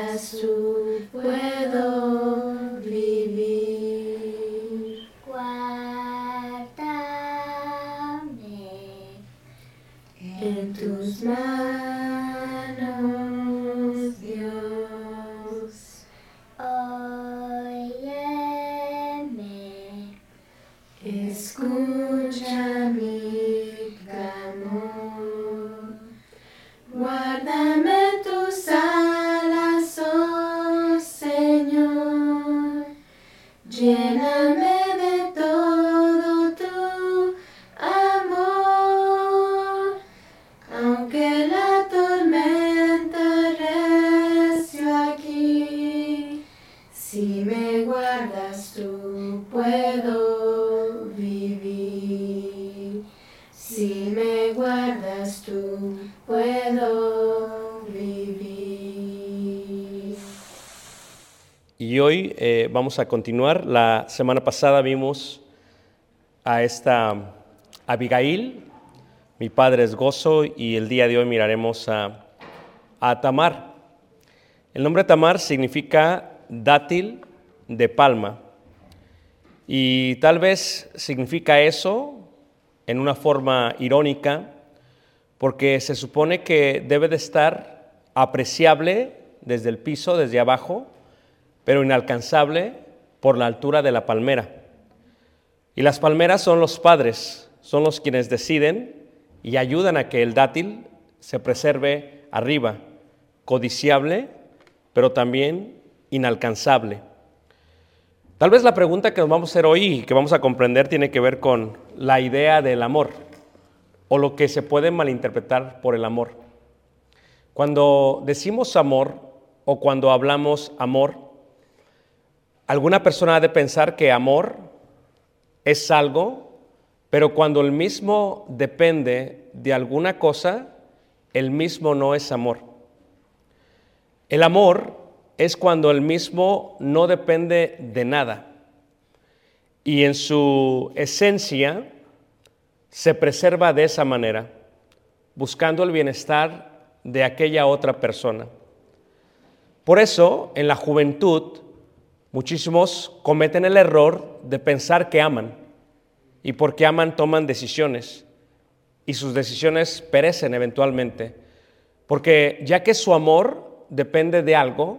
guardas tú puedo eh, vamos a continuar. La semana pasada vimos a esta Abigail, mi padre es Gozo, y el día de hoy miraremos a, a Tamar. El nombre Tamar significa dátil de palma. Y tal vez significa eso en una forma irónica, porque se supone que debe de estar apreciable desde el piso, desde abajo, pero inalcanzable por la altura de la palmera. Y las palmeras son los padres, son los quienes deciden y ayudan a que el dátil se preserve arriba, codiciable, pero también inalcanzable. Tal vez la pregunta que nos vamos a hacer hoy y que vamos a comprender tiene que ver con la idea del amor o lo que se puede malinterpretar por el amor. Cuando decimos amor o cuando hablamos amor, alguna persona ha de pensar que amor es algo, pero cuando el mismo depende de alguna cosa, el mismo no es amor. El amor es cuando el mismo no depende de nada y en su esencia se preserva de esa manera, buscando el bienestar de aquella otra persona. Por eso, en la juventud, muchísimos cometen el error de pensar que aman y porque aman toman decisiones y sus decisiones perecen eventualmente, porque ya que su amor depende de algo,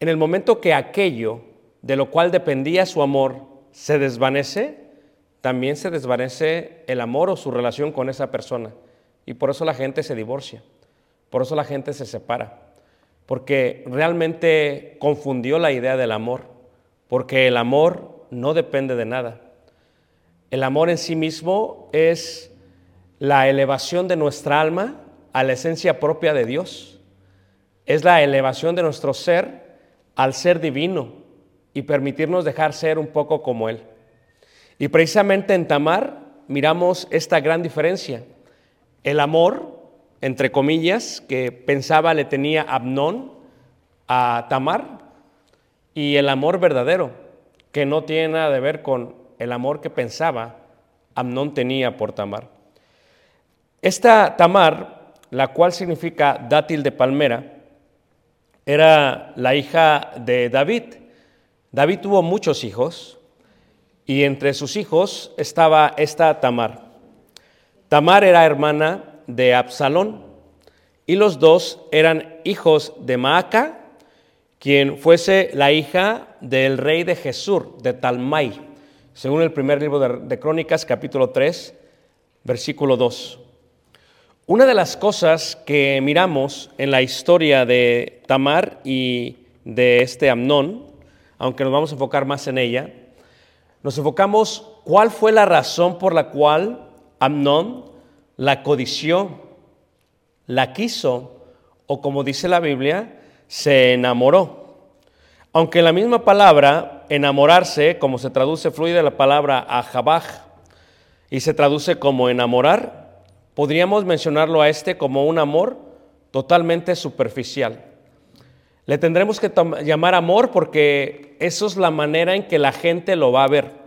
en el momento que aquello de lo cual dependía su amor se desvanece, también se desvanece el amor o su relación con esa persona. Y por eso la gente se divorcia, por eso la gente se separa, porque realmente confundió la idea del amor, porque el amor no depende de nada. El amor en sí mismo es la elevación de nuestra alma a la esencia propia de Dios. Es la elevación de nuestro ser al ser divino y permitirnos dejar ser un poco como Él. Y precisamente en Tamar miramos esta gran diferencia. El amor, entre comillas, que pensaba le tenía Abnón a Tamar y el amor verdadero, que no tiene nada de ver con el amor que pensaba Amnón tenía por Tamar. Esta Tamar, la cual significa dátil de palmera, era la hija de David. David tuvo muchos hijos y entre sus hijos estaba esta Tamar. Tamar era hermana de Absalón y los dos eran hijos de Maaca, quien fuese la hija del rey de Jesús, de Talmai, según el primer libro de, de Crónicas, capítulo 3, versículo 2. Una de las cosas que miramos en la historia de Tamar y de este Amnón, aunque nos vamos a enfocar más en ella, nos enfocamos cuál fue la razón por la cual Amnón la codició, la quiso, o como dice la Biblia, se enamoró. Aunque la misma palabra, enamorarse, como se traduce fluye la palabra ajabaj, y se traduce como enamorar, podríamos mencionarlo a este como un amor totalmente superficial. Le tendremos que llamar amor porque eso es la manera en que la gente lo va a ver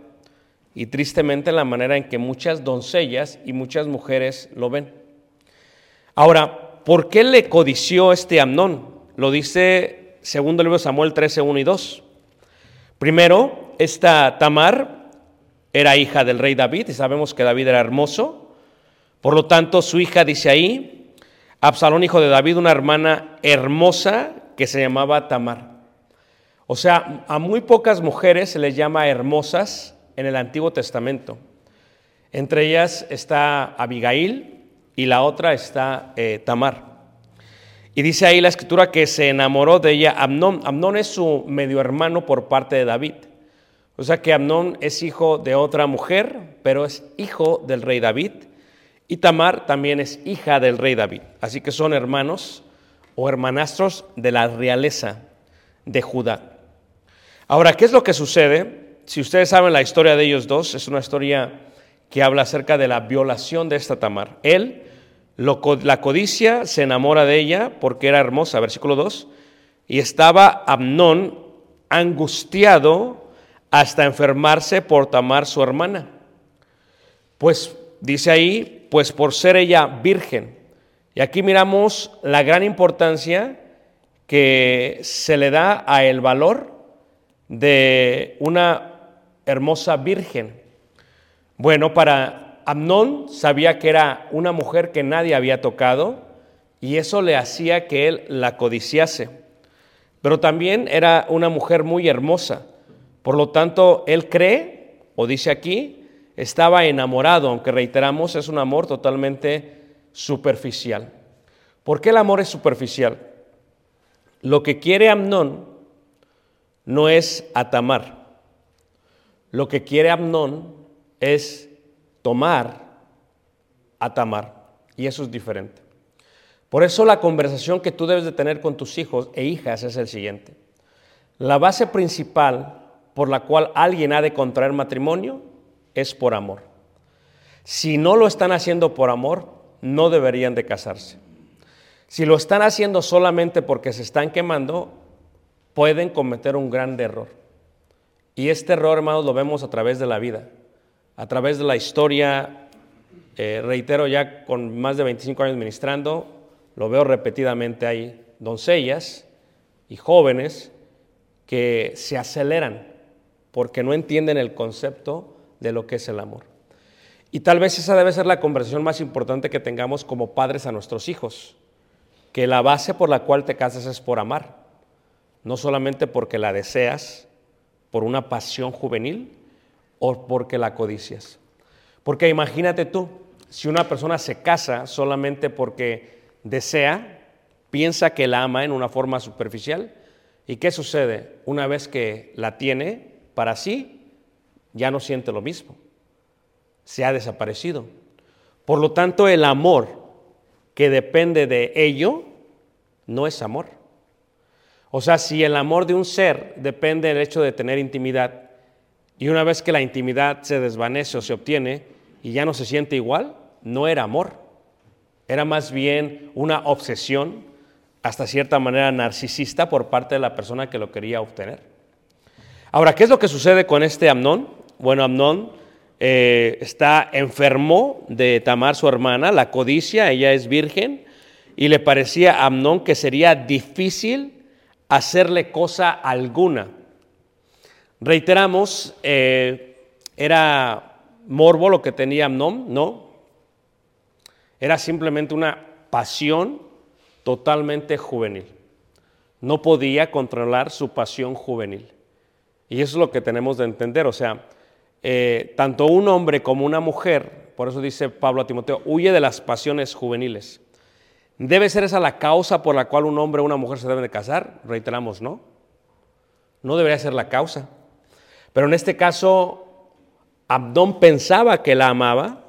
y tristemente la manera en que muchas doncellas y muchas mujeres lo ven. Ahora, ¿por qué le codició este Amnón? Lo dice segundo libro de Samuel 13, 1 y 2. Primero, esta Tamar era hija del rey David y sabemos que David era hermoso. Por lo tanto, su hija dice ahí, Absalón, hijo de David, una hermana hermosa que se llamaba Tamar. O sea, a muy pocas mujeres se les llama hermosas en el Antiguo Testamento. Entre ellas está Abigail y la otra está eh, Tamar. Y dice ahí la escritura que se enamoró de ella Amnón. Amnón es su medio hermano por parte de David. O sea que Amnón es hijo de otra mujer, pero es hijo del rey David. Y Tamar también es hija del rey David. Así que son hermanos o hermanastros de la realeza de Judá. Ahora, ¿qué es lo que sucede? Si ustedes saben la historia de ellos dos, es una historia que habla acerca de la violación de esta Tamar. Él la codicia, se enamora de ella porque era hermosa, versículo 2, y estaba Amnón angustiado hasta enfermarse por Tamar su hermana. Pues dice ahí, pues por ser ella virgen. Y aquí miramos la gran importancia que se le da a el valor de una hermosa virgen. Bueno, para Amnón sabía que era una mujer que nadie había tocado y eso le hacía que él la codiciase. Pero también era una mujer muy hermosa. Por lo tanto, él cree, o dice aquí, estaba enamorado, aunque reiteramos, es un amor totalmente superficial. ¿Por qué el amor es superficial? Lo que quiere Amnón no es atamar. Lo que quiere Amnón es tomar a Tamar. Y eso es diferente. Por eso la conversación que tú debes de tener con tus hijos e hijas es el siguiente. La base principal por la cual alguien ha de contraer matrimonio es por amor. Si no lo están haciendo por amor, no deberían de casarse. Si lo están haciendo solamente porque se están quemando, pueden cometer un gran error. Y este error, hermanos, lo vemos a través de la vida, a través de la historia. Eh, reitero, ya con más de 25 años ministrando, lo veo repetidamente. Hay doncellas y jóvenes que se aceleran porque no entienden el concepto de lo que es el amor. Y tal vez esa debe ser la conversación más importante que tengamos como padres a nuestros hijos, que la base por la cual te casas es por amar, no solamente porque la deseas, por una pasión juvenil o porque la codicias. Porque imagínate tú, si una persona se casa solamente porque desea, piensa que la ama en una forma superficial, ¿y qué sucede? Una vez que la tiene para sí, ya no siente lo mismo. Se ha desaparecido. Por lo tanto, el amor que depende de ello no es amor. O sea, si el amor de un ser depende del hecho de tener intimidad y una vez que la intimidad se desvanece o se obtiene y ya no se siente igual, no era amor. Era más bien una obsesión, hasta cierta manera narcisista por parte de la persona que lo quería obtener. Ahora, ¿qué es lo que sucede con este Amnón? Bueno, Amnón eh, está enfermo de Tamar, su hermana, la codicia, ella es virgen, y le parecía a Amnón que sería difícil hacerle cosa alguna. Reiteramos, eh, era morbo lo que tenía Amnón, ¿no? Era simplemente una pasión totalmente juvenil. No podía controlar su pasión juvenil. Y eso es lo que tenemos de entender. O sea, eh, tanto un hombre como una mujer, Por eso dice Pablo a Timoteo, huye de las pasiones juveniles. ¿Debe ser esa la causa por la cual un hombre o una mujer se deben de casar? Reiteramos, no. No debería ser la causa. Pero en este caso, Abdón pensaba que la amaba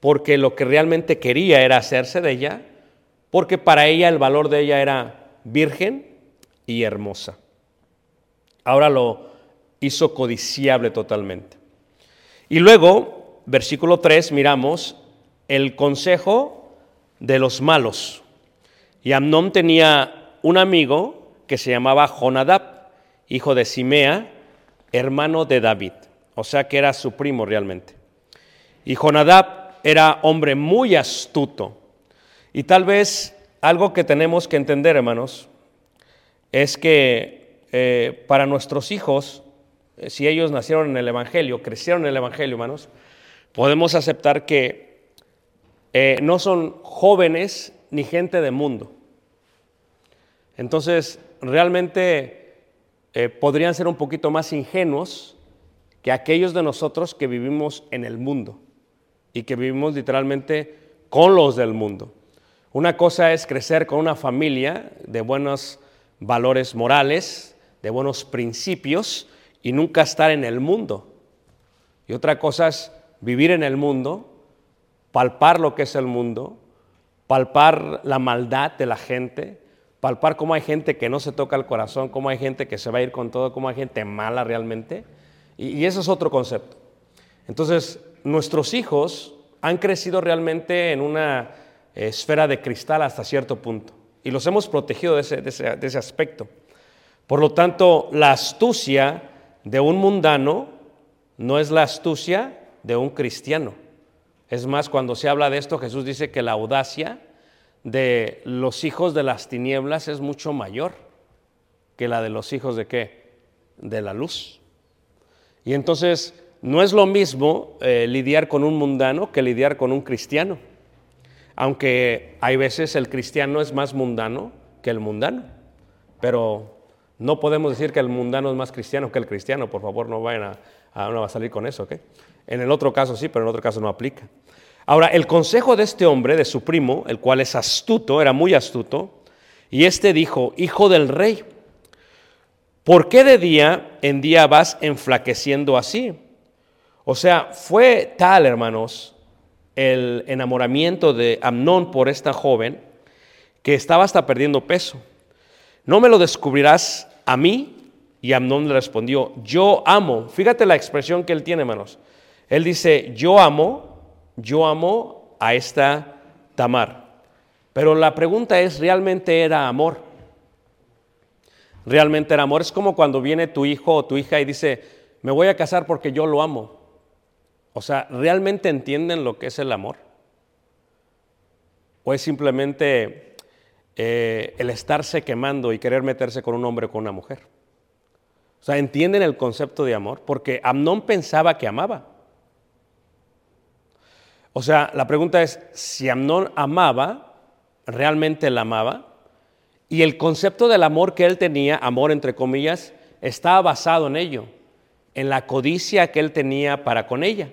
porque lo que realmente quería era hacerse de ella, porque para ella el valor de ella era virgen y hermosa. Ahora lo hizo codiciable totalmente. Y luego, versículo 3, miramos el consejo de los malos. Y Amnón tenía un amigo que se llamaba Jonadab, hijo de Simea, hermano de David. O sea que era su primo realmente. Y Jonadab era hombre muy astuto. Y tal vez algo que tenemos que entender, hermanos, es que eh, para nuestros hijos, eh, si ellos nacieron en el Evangelio, crecieron en el Evangelio, hermanos, podemos aceptar que eh, no son jóvenes ni gente de mundo. Entonces, realmente podrían ser un poquito más ingenuos que aquellos de nosotros que vivimos en el mundo y que vivimos literalmente con los del mundo. Una cosa es crecer con una familia de buenos valores morales, de buenos principios y nunca estar en el mundo. Y otra cosa es vivir en el mundo, palpar lo que es el mundo, palpar la maldad de la gente, palpar cómo hay gente que no se toca el corazón, cómo hay gente que se va a ir con todo, cómo hay gente mala realmente. Y, y eso es otro concepto. Entonces, nuestros hijos han crecido realmente en una esfera de cristal hasta cierto punto y los hemos protegido de ese, aspecto. Por lo tanto, la astucia de un mundano no es la astucia de un cristiano. Es más, cuando se habla de esto, Jesús dice que la audacia de los hijos de las tinieblas es mucho mayor que la de los hijos de qué? De la luz. Y entonces no es lo mismo eh, lidiar con un mundano que lidiar con un cristiano aunque hay veces el cristiano es más mundano que el mundano, pero no podemos decir que el mundano es más cristiano que el cristiano, por favor no vayan a, no a salir con eso, ¿ok? En el otro caso sí, pero en otro caso no aplica. Ahora, el consejo de este hombre, de su primo, el cual es astuto, era muy astuto, y este dijo, hijo del rey, ¿por qué de día en día vas enflaqueciendo así? O sea, fue tal, hermanos, el enamoramiento de Amnón por esta joven que estaba hasta perdiendo peso. ¿No me lo descubrirás a mí? Y Amnón le respondió, yo amo. Fíjate la expresión que él tiene, hermanos. Él dice, yo amo, yo amo a esta Tamar. Pero la pregunta es, ¿realmente era amor? ¿Realmente era amor? Es como cuando viene tu hijo o tu hija y dice, me voy a casar porque yo lo amo. O sea, ¿realmente entienden lo que es el amor? ¿O es simplemente eh, el estarse quemando y querer meterse con un hombre o con una mujer? O sea, ¿entienden el concepto de amor? Porque Amnón pensaba que amaba. O sea, la pregunta es, si Amnón amaba, ¿realmente la amaba? Y el concepto del amor que él tenía, amor entre comillas, estaba basado en ello, en la codicia que él tenía para con ella.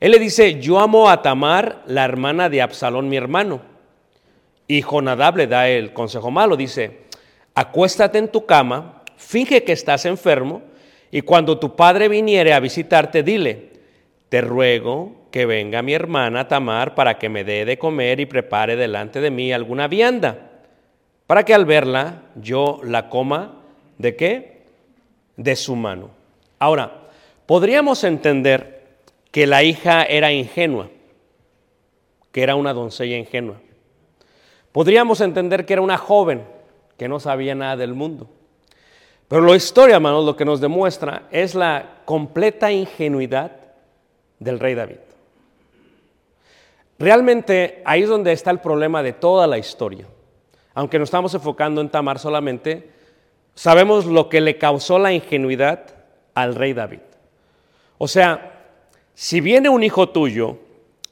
Él le dice, yo amo a Tamar, la hermana de Absalón, mi hermano. Y Jonadab le da el consejo malo, dice, acuéstate en tu cama, finge que estás enfermo, y cuando tu padre viniere a visitarte, dile, te ruego que venga mi hermana Tamar para que me dé de comer y prepare delante de mí alguna vianda, para que al verla yo la coma de qué? De su mano. Ahora, podríamos entender que la hija era ingenua, que era una doncella ingenua. Podríamos entender que era una joven que no sabía nada del mundo. Pero la historia, hermanos, lo que nos demuestra es la completa ingenuidad del rey David. Realmente ahí es donde está el problema de toda la historia. Aunque nos estamos enfocando en Tamar solamente, sabemos lo que le causó la ingenuidad al rey David. O sea, si viene un hijo tuyo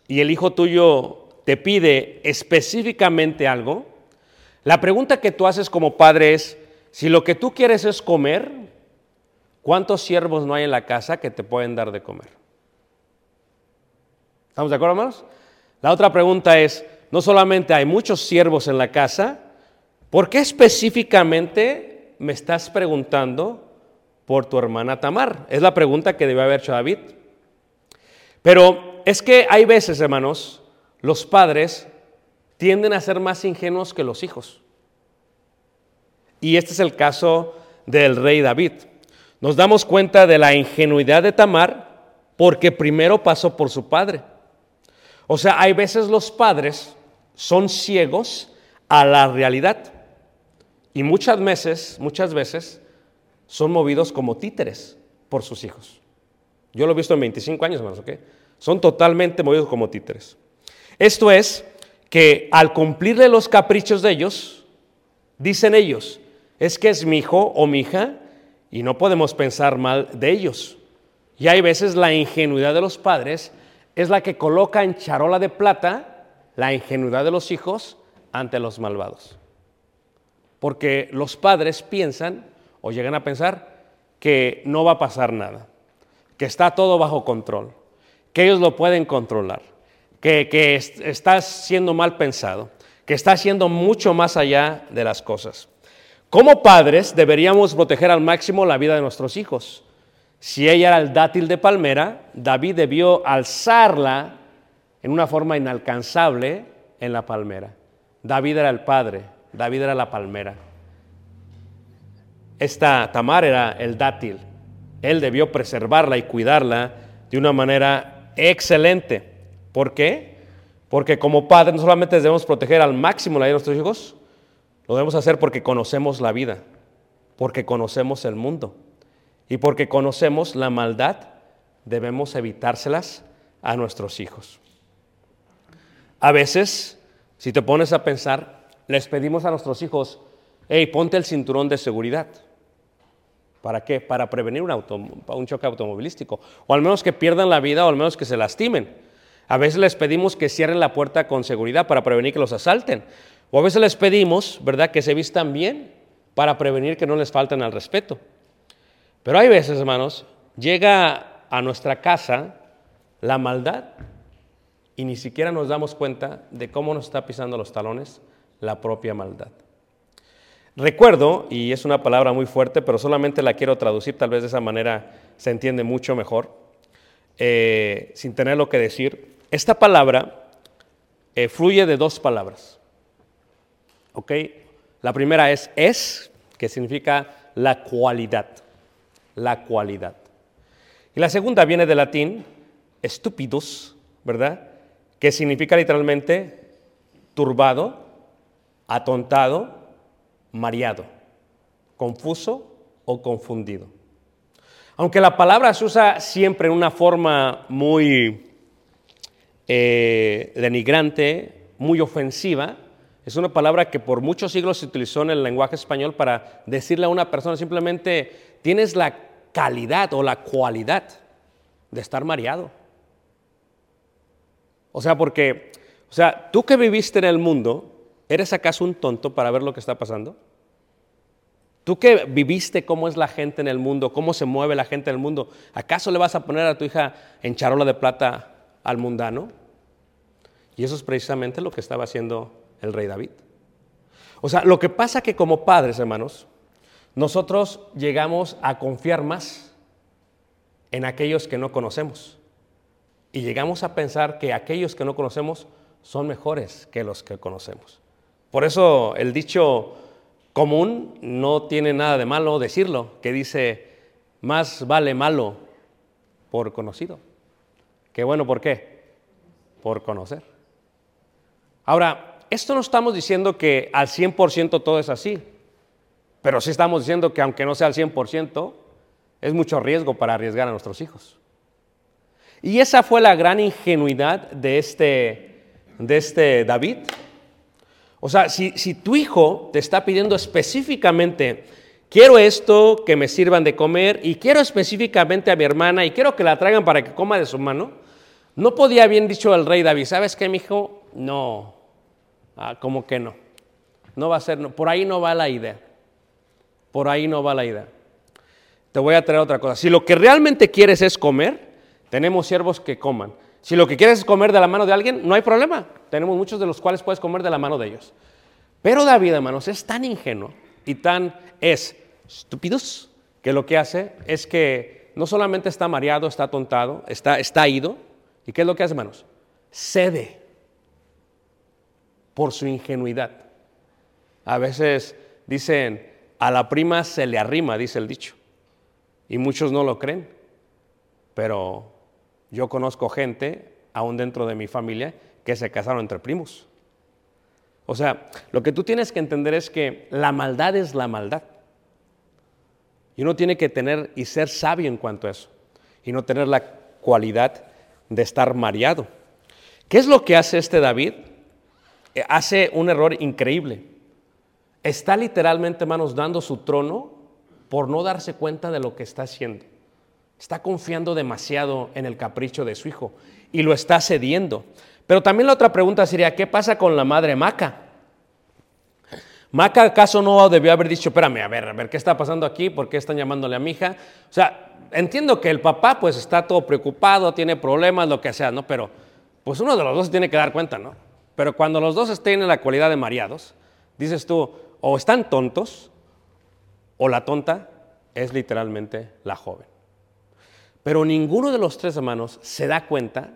y el hijo tuyo te pide específicamente algo, la pregunta que tú haces como padre es, si lo que tú quieres es comer, ¿cuántos siervos no hay en la casa que te pueden dar de comer? ¿Estamos de acuerdo, hermanos? La otra pregunta es, no solamente hay muchos siervos en la casa, ¿por qué específicamente me estás preguntando por tu hermana Tamar? Es la pregunta que debe haber hecho David. Pero es que hay veces, hermanos, los padres tienden a ser más ingenuos que los hijos. Y este es el caso del rey David. Nos damos cuenta de la ingenuidad de Tamar porque primero pasó por su padre. O sea, hay veces los padres son ciegos a la realidad y muchas veces, muchas veces son movidos como títeres por sus hijos. Yo lo he visto en 25 años, hermanos, ¿ok? Son totalmente movidos como títeres. Esto es que al cumplirle los caprichos de ellos, dicen ellos, es que es mi hijo o mi hija y no podemos pensar mal de ellos. Y hay veces la ingenuidad de los padres es la que coloca en charola de plata la ingenuidad de los hijos ante los malvados. Porque los padres piensan o llegan a pensar que no va a pasar nada, que está todo bajo control, que ellos lo pueden controlar, que, que está siendo mal pensado, que está siendo mucho más allá de las cosas. Como padres deberíamos proteger al máximo la vida de nuestros hijos. Si ella era el dátil de palmera, David debió alzarla en una forma inalcanzable en la palmera. David era el padre, David era la palmera. Esta Tamar era el dátil. Él debió preservarla y cuidarla de una manera excelente. ¿Por qué? Porque como padre no solamente debemos proteger al máximo la vida de nuestros hijos, lo debemos hacer porque conocemos la vida, porque conocemos el mundo y porque conocemos la maldad, debemos evitárselas a nuestros hijos. A veces, si te pones a pensar, les pedimos a nuestros hijos, hey, ponte el cinturón de seguridad. ¿Para qué? Para prevenir un, un choque automovilístico. O al menos que pierdan la vida o al menos que se lastimen. A veces les pedimos que cierren la puerta con seguridad para prevenir que los asalten. O a veces les pedimos, ¿verdad?, que se vistan bien para prevenir que no les falten al respeto. Pero hay veces, hermanos, llega a nuestra casa la maldad y ni siquiera nos damos cuenta de cómo nos está pisando los talones la propia maldad. Recuerdo, y es una palabra muy fuerte, pero solamente la quiero traducir, tal vez de esa manera se entiende mucho mejor, eh, sin tener lo que decir. Esta palabra eh, fluye de dos palabras. ¿Ok? La primera es es, que significa la cualidad. La cualidad. Y la segunda viene del latín estúpidos, ¿verdad? Que significa literalmente turbado, atontado, mareado, confuso o confundido. Aunque la palabra se usa siempre en una forma muy eh, denigrante, muy ofensiva, es una palabra que por muchos siglos se utilizó en el lenguaje español para decirle a una persona simplemente, tienes la calidad o la cualidad de estar mareado. O sea, porque, o sea, tú que viviste en el mundo, ¿eres acaso un tonto para ver lo que está pasando? Tú que viviste cómo es la gente en el mundo, cómo se mueve la gente en el mundo, ¿acaso le vas a poner a tu hija en charola de plata al mundano? Y eso es precisamente lo que estaba haciendo el rey David. O sea, lo que pasa que como padres, hermanos, nosotros llegamos a confiar más en aquellos que no conocemos. Y llegamos a pensar que aquellos que no conocemos son mejores que los que conocemos. Por eso el dicho común no tiene nada de malo decirlo, que dice, más vale malo por conocido. Qué bueno, ¿por qué? Por conocer. Ahora, esto no estamos diciendo que al 100% todo es así, pero sí estamos diciendo que aunque no sea al 100%, es mucho riesgo para arriesgar a nuestros hijos. Y esa fue la gran ingenuidad de este, de este David. O sea, si, tu hijo te está pidiendo específicamente, quiero esto, que me sirvan de comer, y quiero específicamente a mi hermana, y quiero que la traigan para que coma de su mano, no podía bien dicho el rey David, ¿sabes qué, mi hijo? No, Ah, como que no. No va a ser, por ahí no va la idea. Por ahí no va la idea. Te voy a traer otra cosa. Si lo que realmente quieres es comer, tenemos siervos que coman. Si lo que quieres es comer de la mano de alguien, no hay problema. Tenemos muchos de los cuales puedes comer de la mano de ellos. Pero David, hermanos, es tan ingenuo y tan es estúpidos que lo que hace es que no solamente está mareado, está tontado, está, está ido. ¿Y qué es lo que hace, hermanos? Cede por su ingenuidad. A veces dicen, a la prima se le arrima, dice el dicho. Y muchos no lo creen. Pero yo conozco gente, aún dentro de mi familia, que se casaron entre primos. O sea, lo que tú tienes que entender es que la maldad es la maldad. Y uno tiene que tener y ser sabio en cuanto a eso. Y no tener la cualidad de estar mareado. ¿Qué es lo que hace este David? Eh, hace un error increíble. Está literalmente, hermanos, dando su trono por no darse cuenta de lo que está haciendo. Está confiando demasiado en el capricho de su hijo y lo está cediendo. Pero también la otra pregunta sería, ¿qué pasa con la madre Maca? Maca acaso no debió haber dicho, espérame, a ver, a ver, ¿qué está pasando aquí? ¿Por qué están llamándole a mi hija? O sea, entiendo que el papá pues está todo preocupado, tiene problemas, lo que sea, ¿no? Pero pues uno de los dos tiene que dar cuenta, ¿no? Pero cuando los dos estén en la cualidad de mareados, dices tú, o están tontos, o la tonta es literalmente la joven. Pero ninguno de los tres hermanos se da cuenta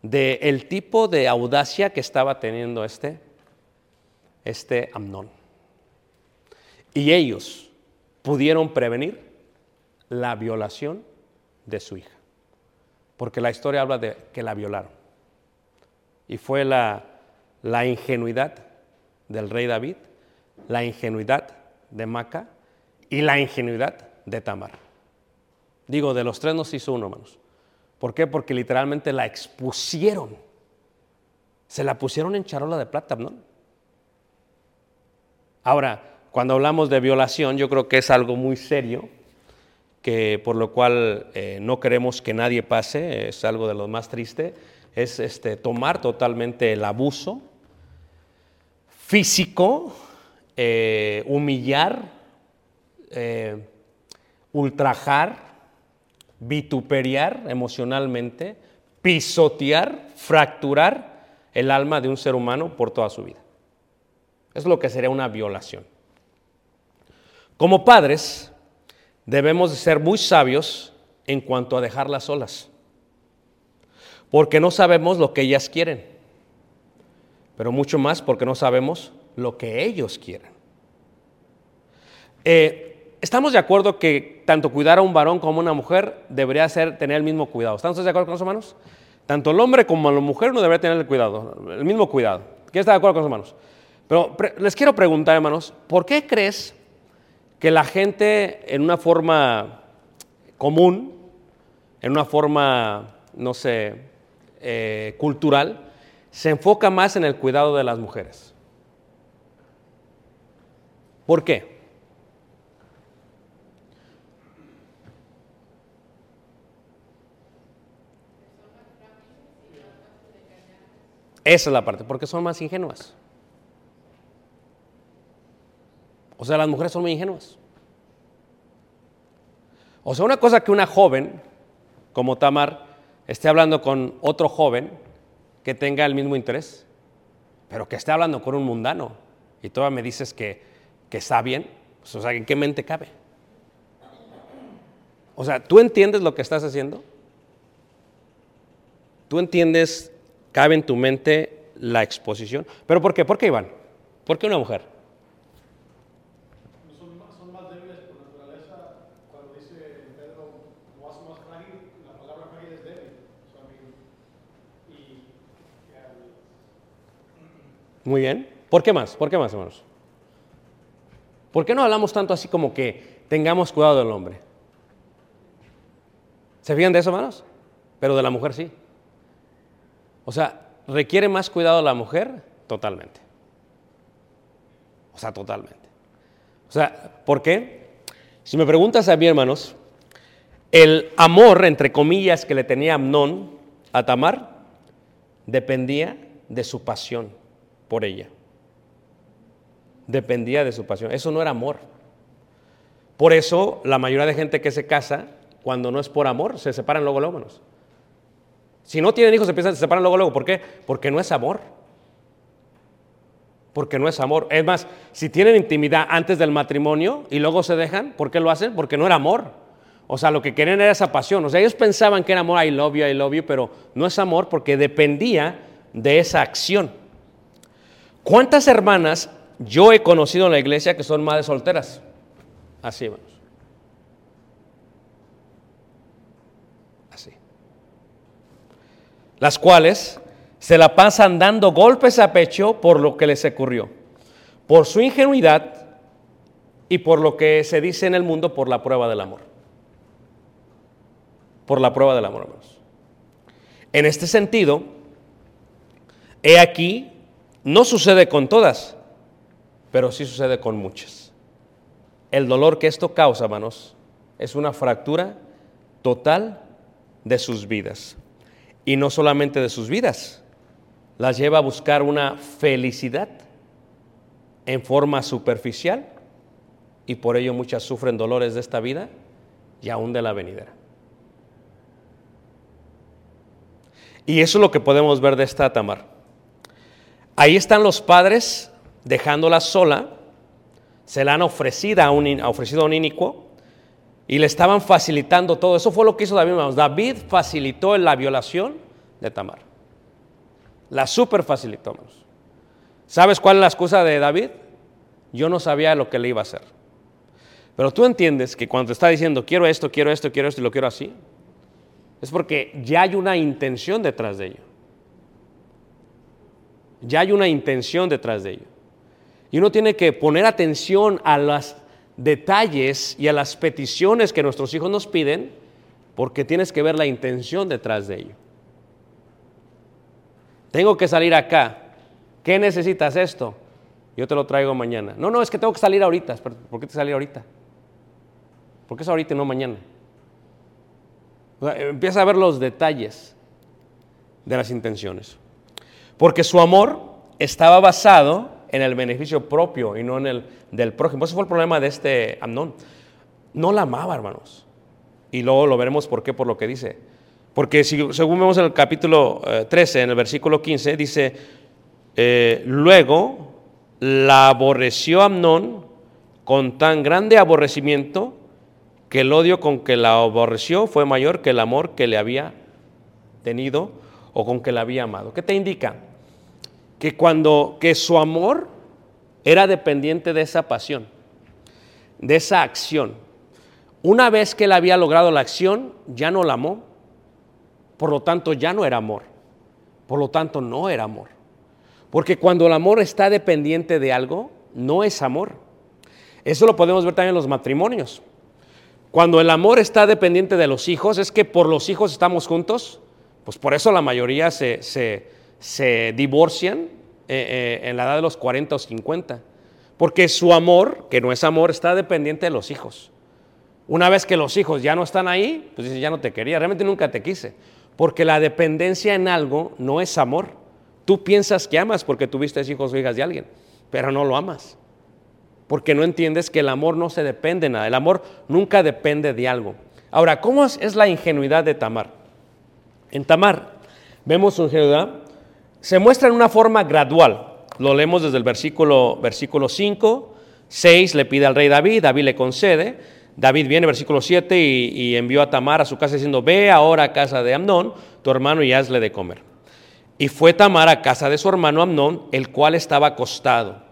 del tipo de audacia que estaba teniendo este, este Amnón. Y ellos pudieron prevenir la violación de su hija. Porque la historia habla de que la violaron. Y fue la, la ingenuidad del rey David, la ingenuidad de Maca y la ingenuidad de Tamar. Digo, de los tres nos hizo uno, hermanos. ¿Por qué? Porque literalmente la expusieron. Se la pusieron en charola de plata, ¿no? Ahora, cuando hablamos de violación, yo creo que es algo muy serio, que por lo cual eh, no queremos que nadie pase, es algo de lo más triste, es este, tomar totalmente el abuso físico, eh, humillar, eh, ultrajar, vituperiar emocionalmente, pisotear, fracturar el alma de un ser humano por toda su vida. Es lo que sería una violación. Como padres, debemos de ser muy sabios en cuanto a dejarlas solas, porque no sabemos lo que ellas quieren, pero mucho más porque no sabemos lo que ellos quieren. Eh, estamos de acuerdo que tanto cuidar a un varón como a una mujer debería ser tener el mismo cuidado. ¿Estamos de acuerdo con los hermanos? Tanto el hombre como la mujer no debería tener el cuidado, el mismo cuidado. ¿Quién está de acuerdo con los hermanos? Pero les quiero preguntar, hermanos, ¿por qué crees que la gente en una forma común, en una forma, no sé, eh, cultural, se enfoca más en el cuidado de las mujeres? ¿Por qué? Esa es la parte, porque son más ingenuas. O sea, las mujeres son muy ingenuas. O sea, una cosa que una joven como Tamar esté hablando con otro joven que tenga el mismo interés, pero que esté hablando con un mundano y todavía me dices que, que está bien, pues, o sea, ¿en qué mente cabe? O sea, ¿tú entiendes lo que estás haciendo? ¿Tú entiendes cabe en tu mente la exposición. ¿Pero por qué? ¿Por qué, Iván? ¿Por qué una mujer? Son más, son más débiles por naturaleza. Cuando dice Pedro, lo hace más frágil, la palabra frágil es débil. y, y Muy bien. ¿Por qué más? ¿Por qué más, hermanos? ¿Por qué no hablamos tanto así como que tengamos cuidado del hombre? ¿Se fijan de eso, hermanos? Pero de la mujer sí. O sea, ¿requiere más cuidado la mujer? Totalmente. O sea, totalmente. O sea, ¿por qué? Si me preguntas a mí, hermanos, el amor, entre comillas, que le tenía Amnón a Tamar, dependía de su pasión por ella. Dependía de su pasión. Eso no era amor. Por eso la mayoría de gente que se casa, cuando no es por amor, se separan luego, luego. Si no tienen hijos, se empiezan, se separan luego, luego. ¿Por qué? Porque no es amor. Porque no es amor. Es más, si tienen intimidad antes del matrimonio y luego se dejan, ¿por qué lo hacen? Porque no era amor. O sea, lo que querían era esa pasión. O sea, ellos pensaban que era amor, I love you, I love you, pero no es amor porque dependía de esa acción. ¿Cuántas hermanas yo he conocido en la iglesia que son madres solteras? Así, hermanos. Así. Las cuales se la pasan dando golpes a pecho por lo que les ocurrió, por su ingenuidad y por lo que se dice en el mundo por la prueba del amor. Por la prueba del amor, hermanos. En este sentido, he aquí, no sucede con todas, pero sí sucede con muchas. El dolor que esto causa, hermanos, es una fractura total de sus vidas. Y no solamente de sus vidas, las lleva a buscar una felicidad en forma superficial y por ello muchas sufren dolores de esta vida y aún de la venidera. Y eso es lo que podemos ver de esta Tamar. Ahí están los padres dejándola sola, se la han ofrecido a un, ofrecido inicuo y le estaban facilitando todo. Eso fue lo que hizo David. David facilitó la violación de Tamar. La super facilitó. ¿Sabes cuál es la excusa de David? Yo no sabía lo que le iba a hacer. Pero tú entiendes que cuando te está diciendo quiero esto, quiero esto, quiero esto y lo quiero así, es porque ya hay una intención detrás de ello. Ya hay una intención detrás de ello. Y uno tiene que poner atención a los detalles y a las peticiones que nuestros hijos nos piden, porque tienes que ver la intención detrás de ello. Tengo que salir acá. ¿Qué necesitas esto? Yo te lo traigo mañana. No, no, es que tengo que salir ahorita. ¿Por qué te salir ahorita? ¿Por qué es ahorita y no mañana? empieza a ver los detalles de las intenciones. Porque su amor estaba basado en el beneficio propio y no en el del prójimo. Ese fue el problema de este Amnón. No la amaba, hermanos. Y luego lo veremos por qué, por lo que dice. Porque si, según vemos en el capítulo 13, eh, en el versículo 15, dice, eh, luego la aborreció Amnón con tan grande aborrecimiento que el odio con que la aborreció fue mayor que el amor que le había tenido o con que la había amado. ¿Qué te indica? Que cuando que su amor era dependiente de esa pasión, de esa acción. Una vez que él había logrado la acción, ya no la amó. Por lo tanto, ya no era amor. Por lo tanto, no era amor. Porque cuando el amor está dependiente de algo, no es amor. Eso lo podemos ver también en los matrimonios. Cuando el amor está dependiente de los hijos, es que por los hijos estamos juntos, pues por eso la mayoría se, se, divorcian eh, eh, en la edad de los 40 o 50. Porque su amor, que no es amor, está dependiente de los hijos. Una vez que los hijos ya no están ahí, pues dice, ya no te quería, realmente nunca te quise. Porque la dependencia en algo no es amor. Tú piensas que amas porque tuviste hijos o hijas de alguien, pero no lo amas porque no entiendes que el amor no se depende de nada, el amor nunca depende de algo. Ahora, ¿cómo es, la ingenuidad de Tamar? En Tamar vemos su ingenuidad, se muestra en una forma gradual, lo leemos desde el versículo, versículo 5, 6 le pide al rey David, David le concede, David viene, versículo 7, y, envió a Tamar a su casa diciendo, ve ahora a casa de Amnón, tu hermano, y hazle de comer. Y fue Tamar a casa de su hermano Amnón, el cual estaba acostado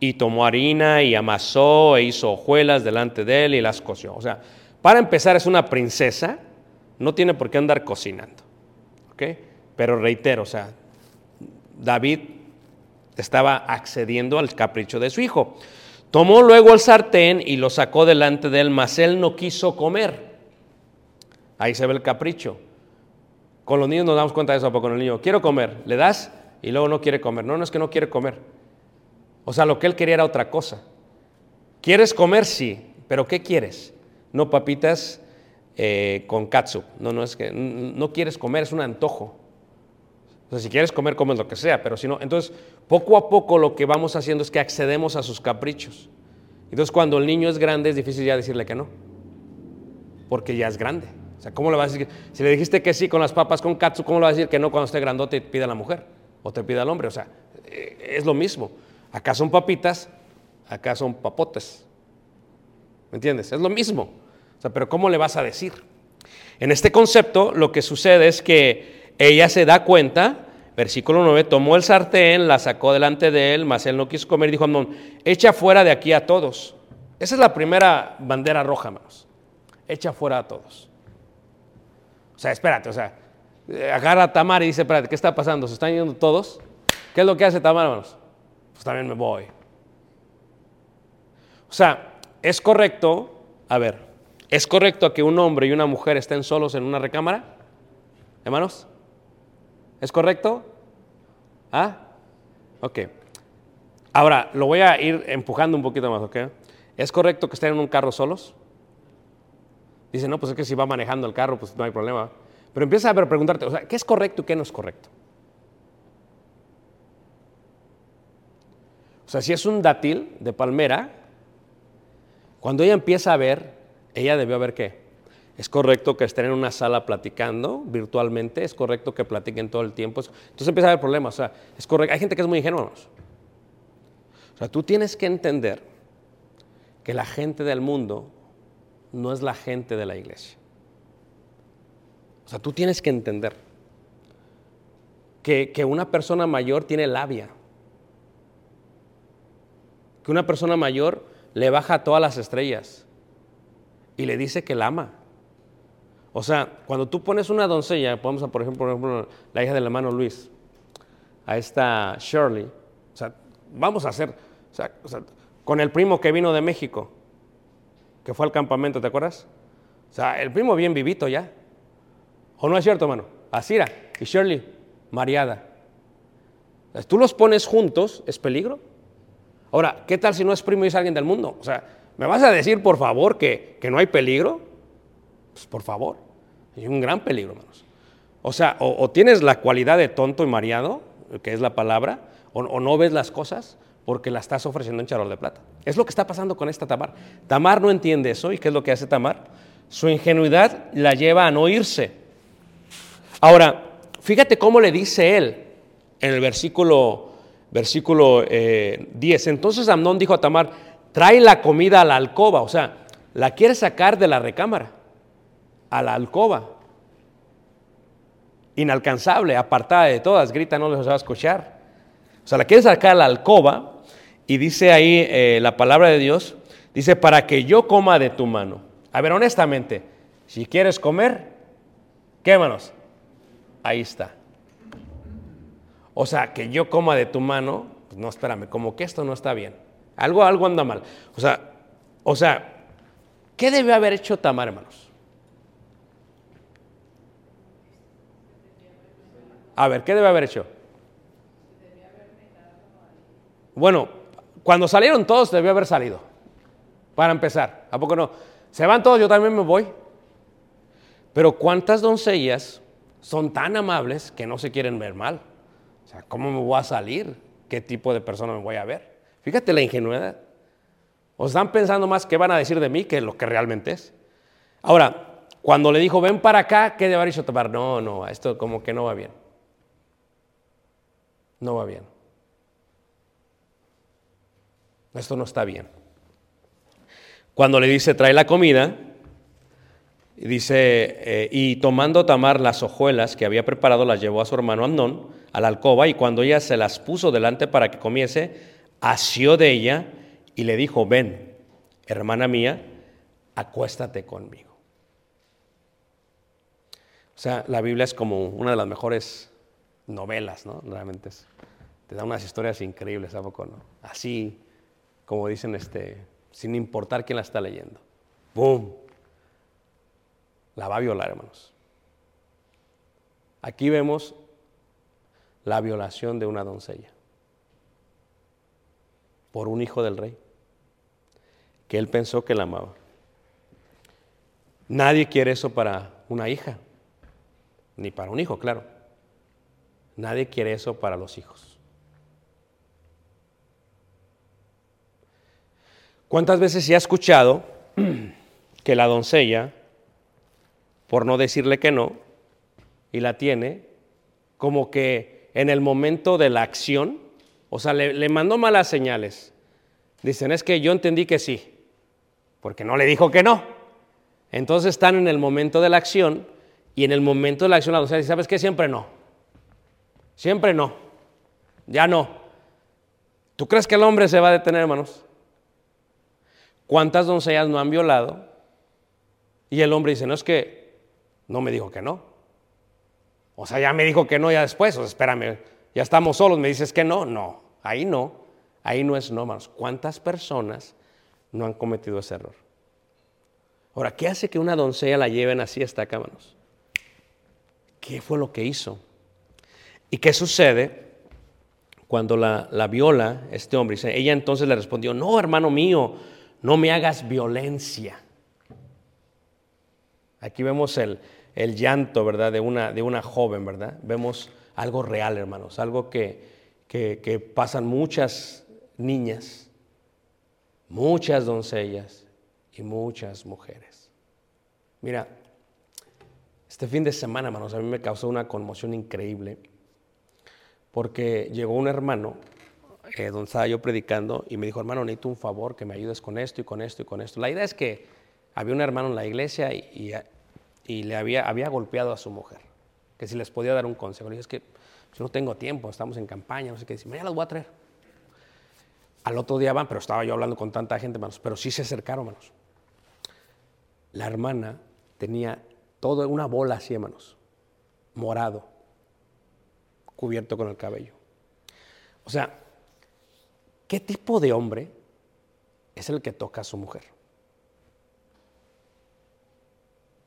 y tomó harina y amasó e hizo hojuelas delante de él y las coció. O sea, para empezar es una princesa, no tiene por qué andar cocinando. ¿ok? Pero reitero, o sea, David estaba accediendo al capricho de su hijo. Tomó luego el sartén y lo sacó delante de él, mas él no quiso comer. Ahí se ve el capricho. Con los niños nos damos cuenta de eso, con el niño, quiero comer, le das y luego no quiere comer. No, no es que no quiere comer o sea, lo que él quería era otra cosa. ¿Quieres comer? Sí, pero ¿qué quieres? No papitas eh, con katsu. No, no es que no quieres comer, es un antojo. O sea, si quieres comer, comes lo que sea, pero si no, entonces poco a poco lo que vamos haciendo es que accedemos a sus caprichos. Entonces cuando el niño es grande es difícil ya decirle que no, porque ya es grande. sea, ¿cómo le vas a decir? si le dijiste que sí con las papas con katsu, ¿cómo le vas a decir que no cuando esté grandote y te pida la mujer? O te pida el hombre. O sea, eh, es lo mismo. Acá son papitas, acá son papotes. ¿Me entiendes? Es lo mismo. O sea, pero ¿cómo le vas a decir? En este concepto, lo que sucede es que ella se da cuenta, versículo 9, tomó el sartén, la sacó delante de él, mas él no quiso comer y dijo a echa fuera de aquí a todos. Esa es la primera bandera roja, hermanos. Echa fuera a todos. O sea, espérate, o sea, agarra a Tamar y dice, espérate, ¿qué está pasando? ¿Se están yendo todos? ¿Qué es lo que hace Tamar, hermanos? Pues también me voy. O sea, es correcto, a ver, ¿es correcto que un hombre y una mujer estén solos en una recámara? Hermanos, ¿es correcto? ¿Ah? Ok. Ahora, lo voy a ir empujando un poquito más, ¿ok? ¿Es correcto que estén en un carro solos? Dice, no, pues es que si va manejando el carro, pues no hay problema. Pero empieza a preguntarte, o sea, ¿qué es correcto y qué no es correcto? O sea, si es un dátil de palmera, cuando ella empieza a ver, ella debió ver qué. Es correcto que estén en una sala platicando virtualmente, es correcto que platiquen todo el tiempo. Entonces empieza a haber problemas. O sea, es correcto. Hay gente que es muy ingenua. O sea, tú tienes que entender que la gente del mundo no es la gente de la iglesia. O sea, tú tienes que entender que, que una persona mayor tiene labia. Que una persona mayor le baja a todas las estrellas y le dice que la ama. O sea, cuando tú pones una doncella, podemos a, por ejemplo, por ejemplo, la hija del hermano Luis, a esta Shirley, o sea, vamos a hacer, o sea, o sea, con el primo que vino de México, que fue al campamento, ¿te acuerdas? O sea, el primo bien vivito ya. ¿O no es cierto, hermano? Asira y Shirley, mareada. Tú los pones juntos, es peligro. Ahora, ¿qué tal si no es primo y es alguien del mundo? O sea, ¿me vas a decir, por favor, que, que no hay peligro? Pues por favor, hay un gran peligro, hermanos. O sea, o, tienes la cualidad de tonto y mareado, que es la palabra, o, o no ves las cosas porque la estás ofreciendo en charol de plata. Es lo que está pasando con esta Tamar. Tamar no entiende eso, ¿y qué es lo que hace Tamar? Su ingenuidad la lleva a no irse. Ahora, fíjate cómo le dice él en el versículo, versículo eh, 10. Entonces Amnón dijo a Tamar, trae la comida a la alcoba, o sea, la quiere sacar de la recámara, a la alcoba. Inalcanzable, apartada de todas, grita, no les va a escuchar. O sea, la quiere sacar a la alcoba y dice ahí eh, la palabra de Dios, dice, para que yo coma de tu mano. A ver, honestamente, si quieres comer, ¿qué manos? Ahí está. O sea, que yo coma de tu mano, pues no, espérame, como que esto no está bien. Algo, algo anda mal. O sea, o sea, ¿qué debe haber hecho Tamar, hermanos? A ver, ¿qué debe haber hecho? Bueno, cuando salieron todos debió haber salido. Para empezar, ¿a poco no? Se van todos, yo también me voy. Pero ¿cuántas doncellas son tan amables que no se quieren ver mal? O sea, ¿cómo me voy a salir? ¿Qué tipo de persona me voy a ver? Fíjate la ingenuidad. O están pensando más qué van a decir de mí que lo que realmente es. Ahora, cuando le dijo, ven para acá, ¿qué debe haber Tamar? No, no, esto como que no va bien. No va bien. Esto no está bien. Cuando le dice, trae la comida, dice, eh, y tomando Tamar las hojuelas que había preparado, las llevó a su hermano Amnón a la alcoba, y cuando ella se las puso delante para que comiese, asió de ella y le dijo, ven, hermana mía, acuéstate conmigo. O sea, la Biblia es como una de las mejores novelas, ¿no? Realmente es, te da unas historias increíbles, ¿a poco no? Así, como dicen, este, sin importar quién la está leyendo. ¡Boom! La va a violar, hermanos. Aquí vemos la violación de una doncella por un hijo del rey, que él pensó que la amaba. Nadie quiere eso para una hija, ni para un hijo, claro. Nadie quiere eso para los hijos. ¿Cuántas veces se ha escuchado que la doncella, por no decirle que no, y la tiene, como que en el momento de la acción, o sea, le, mandó malas señales. Dicen, es que yo entendí que sí, porque no le dijo que no. Entonces están en el momento de la acción y en el momento de la acción la doncella dice, ¿sabes qué? Siempre no. Siempre no. Ya no. ¿Tú crees que el hombre se va a detener, hermanos? ¿Cuántas doncellas no han violado? Y el hombre dice, no es que no me dijo que no. O sea, ya me dijo que no ya después. O sea, espérame, ya estamos solos, me dices que no. No, ahí no. Ahí no es no, hermanos. ¿Cuántas personas no han cometido ese error? Ahora, ¿qué hace que una doncella la lleven así hasta acá, hermanos? ¿Qué fue lo que hizo? ¿Y qué sucede cuando la, la viola este hombre? Ella entonces le respondió, no, hermano mío, no me hagas violencia. Aquí vemos el, el llanto, ¿verdad? De una, de una joven, ¿verdad? Vemos algo real, hermanos, algo que, que, que pasan muchas niñas, muchas doncellas y muchas mujeres. Mira, este fin de semana, hermanos, a mí me causó una conmoción increíble porque llegó un hermano, eh, donde estaba yo predicando, y me dijo, hermano, necesito un favor, que me ayudes con esto y con esto y con esto. La idea es que había un hermano en la iglesia y, y, le había, había golpeado a su mujer, que si les podía dar un consejo. Le dije, es que yo no tengo tiempo, estamos en campaña, no sé qué. Dice, mañana las voy a traer. Al otro día van, pero estaba yo hablando con tanta gente, hermanos, pero sí se acercaron, hermanos. La hermana tenía toda una bola así, hermanos, morado, cubierto con el cabello. O sea, ¿qué tipo de hombre es el que toca a su mujer?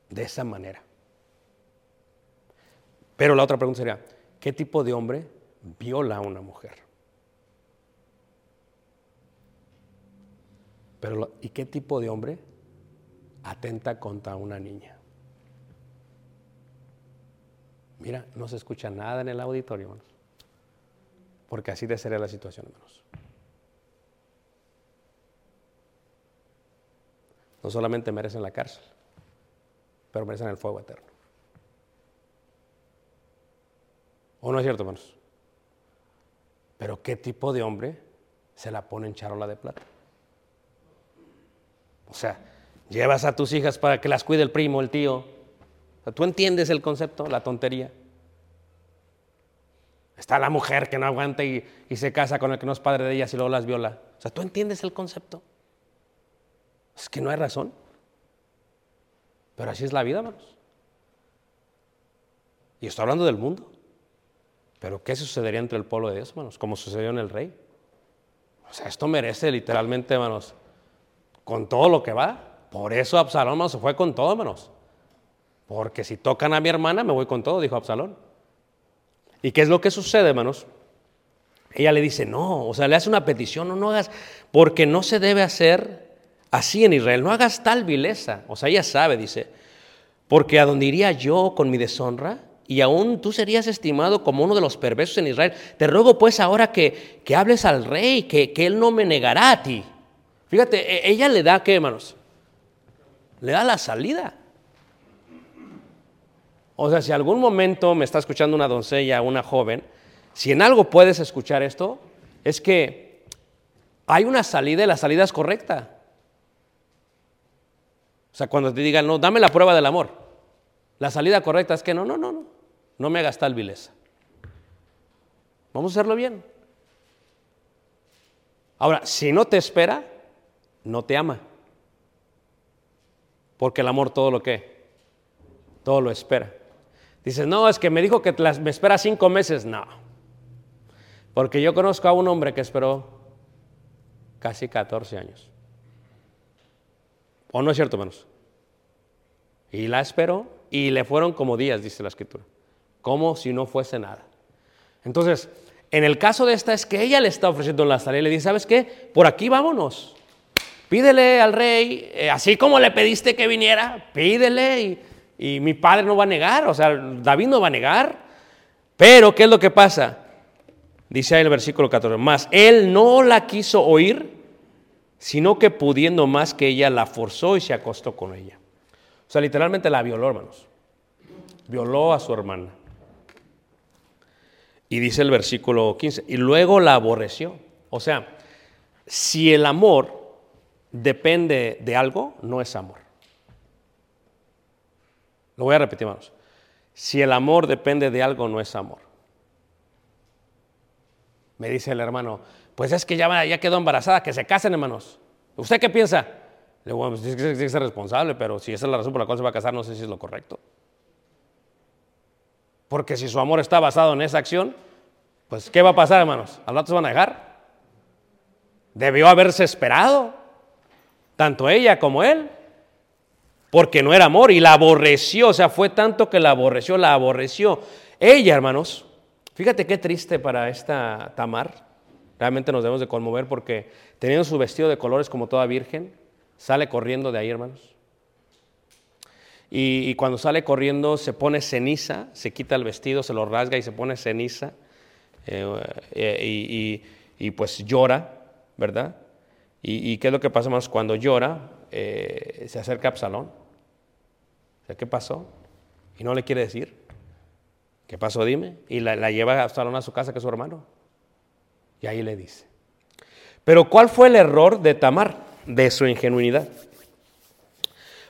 De esa manera. Pero la otra pregunta sería, ¿qué tipo de hombre viola a una mujer? Pero, ¿y qué tipo de hombre atenta contra una niña? Mira, no se escucha nada en el auditorio, hermanos. Porque así de sería la situación, hermanos. No solamente merecen la cárcel, pero merecen el fuego eterno. ¿O no es cierto, hermanos? Pero ¿qué tipo de hombre se la pone en charola de plata? O sea, llevas a tus hijas para que las cuide el primo, el tío. ¿Tú entiendes el concepto, la tontería? Está la mujer que no aguanta y, y, se casa con el que no es padre de ellas y luego las viola. O sea, ¿tú entiendes el concepto? Es que no hay razón. Pero así es la vida, hermanos. Y estoy hablando del mundo. Pero ¿qué sucedería entre el pueblo de Dios, hermanos? Como sucedió en el rey. O sea, esto merece literalmente, hermanos, con todo lo que va. Por eso Absalón hermanos, se fue con todo, hermanos. Porque si tocan a mi hermana, me voy con todo, dijo Absalón. ¿Y qué es lo que sucede, hermanos? Ella le dice, no, o sea, le hace una petición, no, no hagas, porque no se debe hacer así en Israel, no hagas tal vileza. O sea, ella sabe, dice, porque a dónde iría yo con mi deshonra, y aún tú serías estimado como uno de los perversos en Israel. Te ruego pues ahora que, que hables al rey, que, que él no me negará a ti. Fíjate, ella le da, ¿qué, hermanos? Le da la salida. O sea, si algún momento me está escuchando una doncella, una joven, si en algo puedes escuchar esto, es que hay una salida y la salida es correcta. O sea, cuando te digan, no, dame la prueba del amor, la salida correcta es que no, no, no, no, no me hagas tal vileza. Vamos a hacerlo bien. Ahora, si no te espera, no te ama. Porque el amor todo lo que, todo lo espera. Dices, no, es que me dijo que me espera cinco meses. No. Porque yo conozco a un hombre que esperó casi 14 años. ¿O no es cierto, hermanos? Y la esperó y le fueron como días, dice la escritura. Como si no fuese nada. Entonces, en el caso de esta es que ella le está ofreciendo la salida y le dice, ¿sabes qué? Por aquí vámonos. Pídele al rey, eh, así como le pediste que viniera, pídele y, y, mi padre no va a negar, o sea, David no va a negar. Pero, ¿qué es lo que pasa? Dice ahí el versículo 14, más, él no la quiso oír, sino que pudiendo más que ella la forzó y se acostó con ella. O sea, literalmente la violó, hermanos. Violó a su hermana. Y dice el versículo 15, y luego la aborreció. O sea, si el amor depende de algo, no es amor. Lo voy a repetir, hermanos. Si el amor depende de algo, no es amor. Me dice el hermano, pues es que ya, ya quedó embarazada, que se casen, hermanos. ¿Usted qué piensa? Le digo, pues tiene responsable, pero si esa es la razón por la cual se va a casar, no sé si es lo correcto. Porque si su amor está basado en esa acción, pues ¿qué va a pasar, hermanos? ¿Al rato se van a dejar? Debió haberse esperado, tanto ella como él, porque no era amor y la aborreció, o sea, fue tanto que la aborreció, la aborreció. Ella, hermanos, fíjate qué triste para esta Tamar, realmente nos debemos de conmover porque teniendo su vestido de colores como toda virgen, sale corriendo de ahí, hermanos. Y, cuando sale corriendo se pone ceniza, se quita el vestido, se lo rasga y se pone ceniza. Eh, eh, y, pues llora, ¿verdad? ¿Y, qué es lo que pasa más? Cuando llora, eh, se acerca a Absalón. ¿qué pasó? Y no le quiere decir. ¿Qué pasó? Dime. Y la, lleva a Absalón a su casa, que es su hermano. Y ahí le dice. Pero ¿cuál fue el error de Tamar? De su ingenuidad.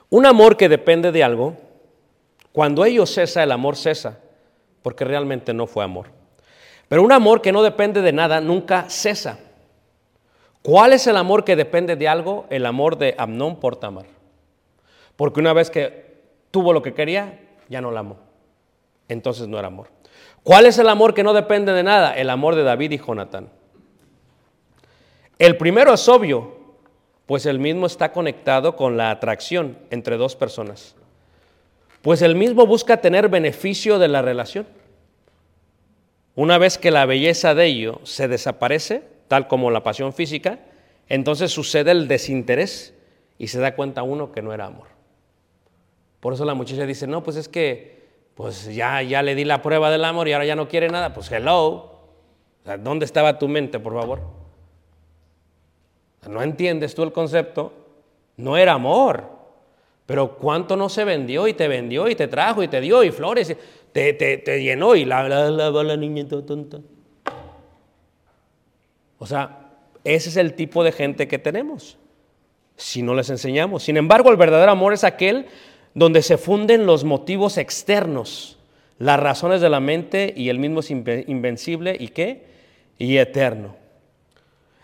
Un amor que depende de algo, cuando ello cesa, el amor cesa, porque realmente no fue amor. Pero un amor que no depende de nada nunca cesa. ¿Cuál es el amor que depende de algo? El amor de Amnón por Tamar. Porque una vez que tuvo lo que quería, ya no la amó. Entonces no era amor. ¿Cuál es el amor que no depende de nada? El amor de David y Jonatán. El primero es obvio, pues el mismo está conectado con la atracción entre dos personas. Pues el mismo busca tener beneficio de la relación. Una vez que la belleza de ello se desaparece, tal como la pasión física, entonces sucede el desinterés y se da cuenta uno que no era amor. Por eso la muchacha dice, no, pues es que pues ya, ya le di la prueba del amor y ahora ya no quiere nada. Pues hello, ¿dónde estaba tu mente, por favor? ¿No entiendes tú el concepto? No era amor, pero cuánto no se vendió y te vendió y te trajo y te dio y flores, te, te, llenó y la, la, la, la niña tonta. O sea, ese es el tipo de gente que tenemos, si no les enseñamos. Sin embargo, el verdadero amor es aquel donde se funden los motivos externos, las razones de la mente y el mismo es invencible y qué? Y eterno.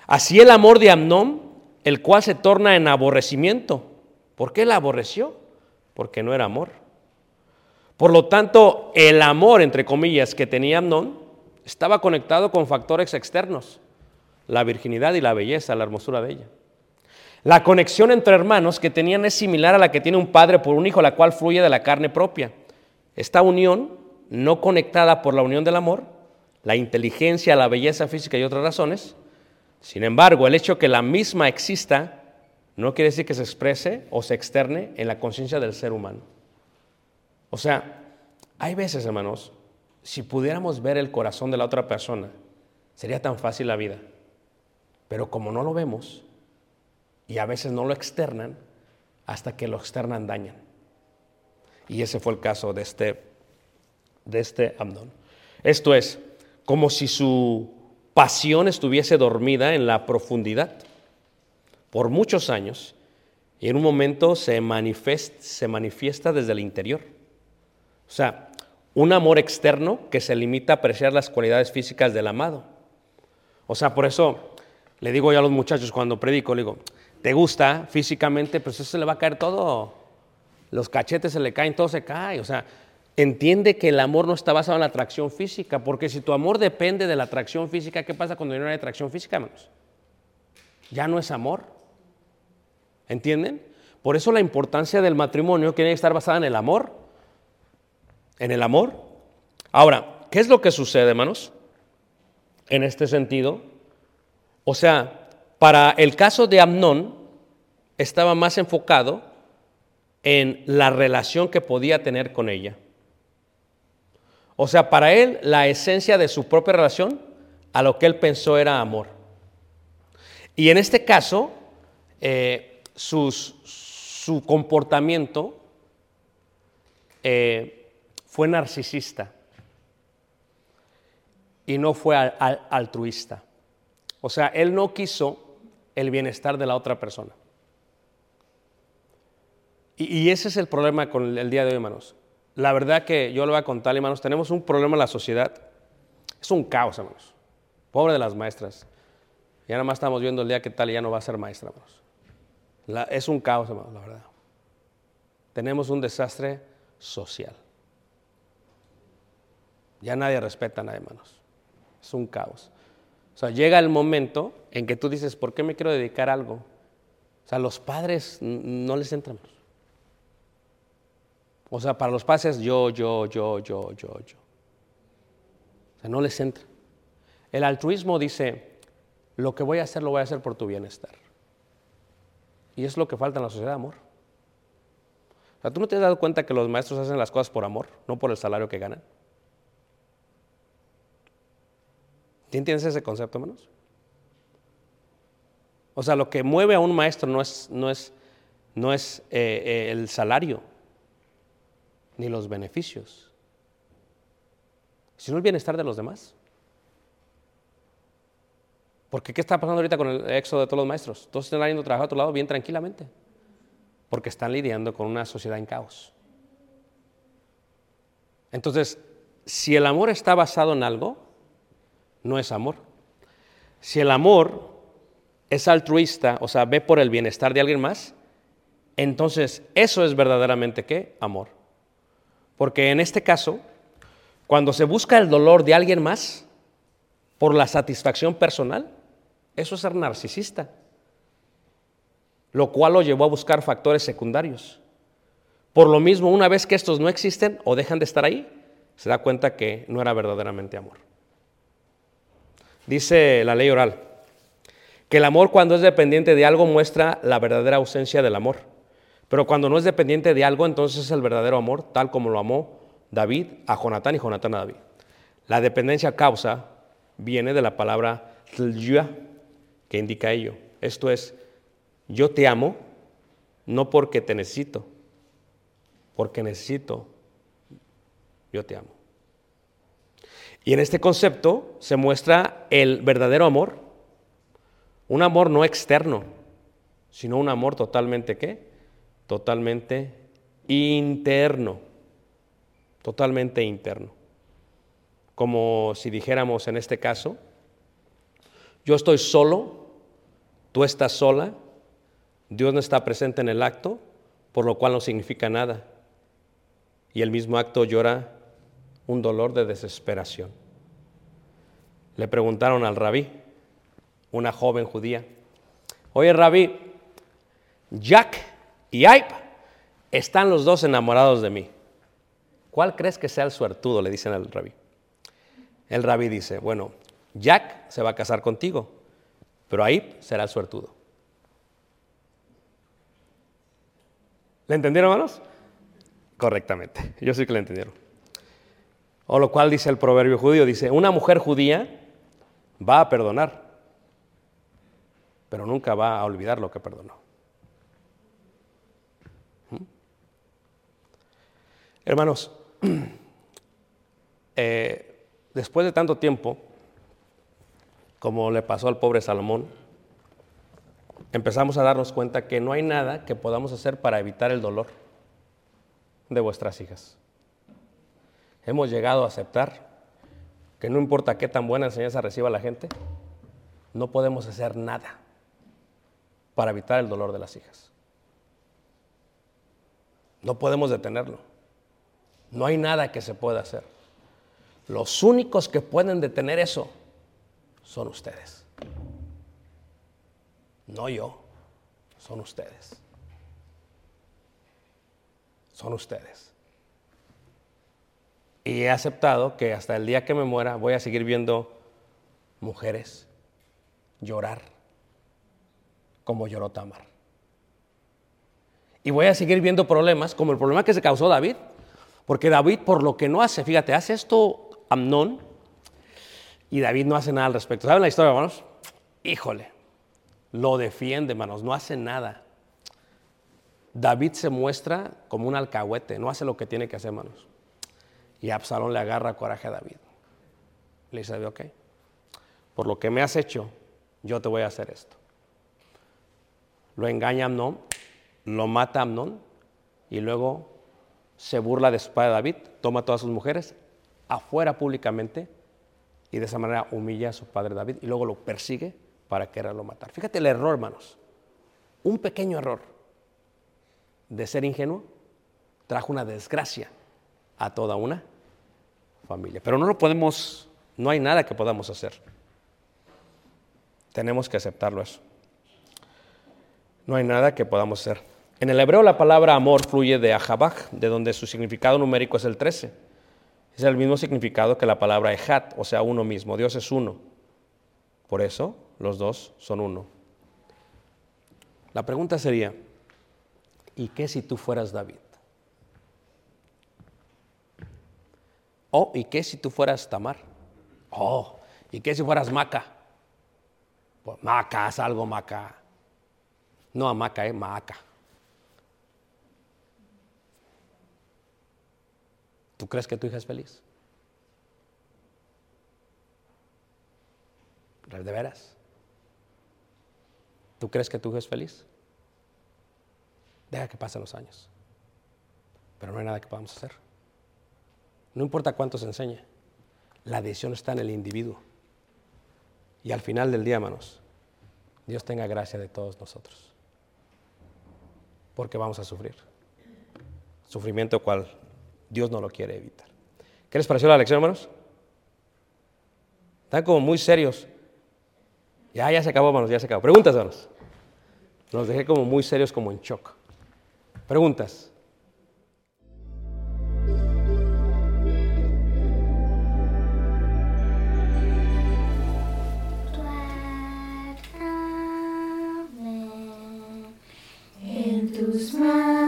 Así el amor de Amnón, el cual se torna en aborrecimiento. ¿Por qué la aborreció? Porque no era amor. Por lo tanto, el amor, entre comillas, que tenía Amnón, estaba conectado con factores externos la virginidad y la belleza, la hermosura de ella. La conexión entre hermanos que tenían es similar a la que tiene un padre por un hijo, la cual fluye de la carne propia. Esta unión, no conectada por la unión del amor, la inteligencia, la belleza física y otras razones, sin embargo, el hecho que la misma exista no quiere decir que se exprese o se externe en la conciencia del ser humano. O sea, hay veces, hermanos, si pudiéramos ver el corazón de la otra persona, sería tan fácil la vida. Pero como no lo vemos y a veces no lo externan, hasta que lo externan dañan. Y ese fue el caso de este, de este Amnón. Esto es, como si su pasión estuviese dormida en la profundidad por muchos años y en un momento se manifiesta, se manifiesta desde el interior. O sea, un amor externo que se limita a apreciar las cualidades físicas del amado. O sea, por eso le digo yo a los muchachos cuando predico, le digo, ¿te gusta físicamente? Pues eso se le va a caer todo. Los cachetes se le caen, todo se cae. O sea, entiende que el amor no está basado en la atracción física, porque si tu amor depende de la atracción física, ¿qué pasa cuando no hay atracción física, hermanos? Ya no es amor. ¿Entienden? Por eso la importancia del matrimonio tiene que estar basada en el amor. En el amor. Ahora, ¿qué es lo que sucede, hermanos? En este sentido, o sea, para el caso de Amnón estaba más enfocado en la relación que podía tener con ella. O sea, para él la esencia de su propia relación a lo que él pensó era amor. Y en este caso, eh, su comportamiento eh, fue narcisista y no fue al- al- altruista. O sea, él no quiso el bienestar de la otra persona. Y, ese es el problema con el, día de hoy, hermanos. La verdad que yo le voy a contar, hermanos, tenemos un problema en la sociedad. Es un caos, hermanos. Pobre de las maestras. Ya nada más estamos viendo el día que tal y ya no va a ser maestra, hermanos. Es un caos, hermanos, la verdad. Tenemos un desastre social. Ya nadie respeta a nadie, hermanos. Es un caos. O sea, llega el momento en que tú dices, ¿por qué me quiero dedicar a algo? O sea, los padres no les entran. O sea, para los padres es yo, yo, yo, yo, yo, yo. O sea, no les entra. El altruismo dice, lo que voy a hacer lo voy a hacer por tu bienestar. Y es lo que falta en la sociedad, amor. O sea, ¿tú no te has dado cuenta que los maestros hacen las cosas por amor, no por el salario que ganan? ¿Sí ¿Entiendes ese concepto, hermanos? O sea, lo que mueve a un maestro no es, no es, no es eh, eh, el salario, ni los beneficios, sino el bienestar de los demás. Porque ¿qué está pasando ahorita con el éxodo de todos los maestros? Todos están yendo a trabajar a otro lado bien tranquilamente, porque están lidiando con una sociedad en caos. Entonces, si el amor está basado en algo, no es amor. Si el amor es altruista, o sea, ve por el bienestar de alguien más, entonces eso es verdaderamente qué? Amor. Porque en este caso, cuando se busca el dolor de alguien más por la satisfacción personal, eso es ser narcisista. Lo cual lo llevó a buscar factores secundarios. Por lo mismo, una vez que estos no existen o dejan de estar ahí, se da cuenta que no era verdaderamente amor. Dice la ley oral que el amor cuando es dependiente de algo muestra la verdadera ausencia del amor. Pero cuando no es dependiente de algo, entonces es el verdadero amor, tal como lo amó David a Jonatán y Jonatán a David. La dependencia causa viene de la palabra tlya, que indica ello. Esto es, yo te amo no porque te necesito, porque necesito, yo te amo. Y en este concepto se muestra el verdadero amor, un amor no externo, sino un amor totalmente qué? Totalmente interno, totalmente interno. Como si dijéramos en este caso, yo estoy solo, tú estás sola, Dios no está presente en el acto, por lo cual no significa nada. Y el mismo acto llora un dolor de desesperación. Le preguntaron al rabí, una joven judía, oye rabí, Jack y Aip están los dos enamorados de mí. ¿Cuál crees que sea el suertudo? Le dicen al rabí. El rabí dice, bueno, Jack se va a casar contigo, pero Aip será el suertudo. ¿Le entendieron, hermanos? Correctamente, yo sí que le entendieron. O lo cual dice el proverbio judío, dice, una mujer judía va a perdonar, pero nunca va a olvidar lo que perdonó. ¿Mm? Hermanos, eh, después de tanto tiempo, como le pasó al pobre Salomón, empezamos a darnos cuenta que no hay nada que podamos hacer para evitar el dolor de vuestras hijas. Hemos llegado a aceptar que no importa qué tan buena enseñanza reciba la gente, no podemos hacer nada para evitar el dolor de las hijas. No podemos detenerlo. No hay nada que se pueda hacer. Los únicos que pueden detener eso son ustedes. No yo, son ustedes. Son ustedes. Y he aceptado que hasta el día que me muera voy a seguir viendo mujeres llorar como lloró Tamar. Y voy a seguir viendo problemas como el problema que se causó David. Porque David, por lo que no hace, fíjate, hace esto Amnón y David no hace nada al respecto. ¿Saben la historia, hermanos? Híjole, lo defiende, hermanos, no hace nada. David se muestra como un alcahuete, no hace lo que tiene que hacer, hermanos. Y Absalón le agarra coraje a David. Le dice, ok, por lo que me has hecho, yo te voy a hacer esto. Lo engaña Amnón, lo mata Amnón y luego se burla de su padre David, toma todas sus mujeres afuera públicamente y de esa manera humilla a su padre David y luego lo persigue para quererlo matar. Fíjate el error, hermanos. Un pequeño error de ser ingenuo trajo una desgracia a toda una familia. Pero no lo podemos, no hay nada que podamos hacer. Tenemos que aceptarlo eso. No hay nada que podamos hacer. En el hebreo la palabra amor fluye de ahabaj, de donde su significado numérico es el 13. Es el mismo significado que la palabra ejat, o sea, uno mismo. Dios es uno. Por eso los dos son uno. La pregunta sería, ¿y qué si tú fueras David? Oh, ¿y qué si tú fueras Tamar? Oh, ¿y qué si fueras Maca? Pues Maca, haz algo Maca. No a Maca, eh, Maca. ¿Tú crees que tu hija es feliz? ¿De veras? ¿Tú crees que tu hija es feliz? Deja que pasen los años. Pero no hay nada que podamos hacer. No importa cuánto se enseñe, la decisión está en el individuo. Y al final del día, hermanos, Dios tenga gracia de todos nosotros. Porque vamos a sufrir. Sufrimiento cual Dios no lo quiere evitar. ¿Qué les pareció la lección, hermanos? Están como muy serios. Ya, ya se acabó, hermanos, ya se acabó. Preguntas, hermanos. Nos dejé como muy serios, como en shock. Preguntas. Tus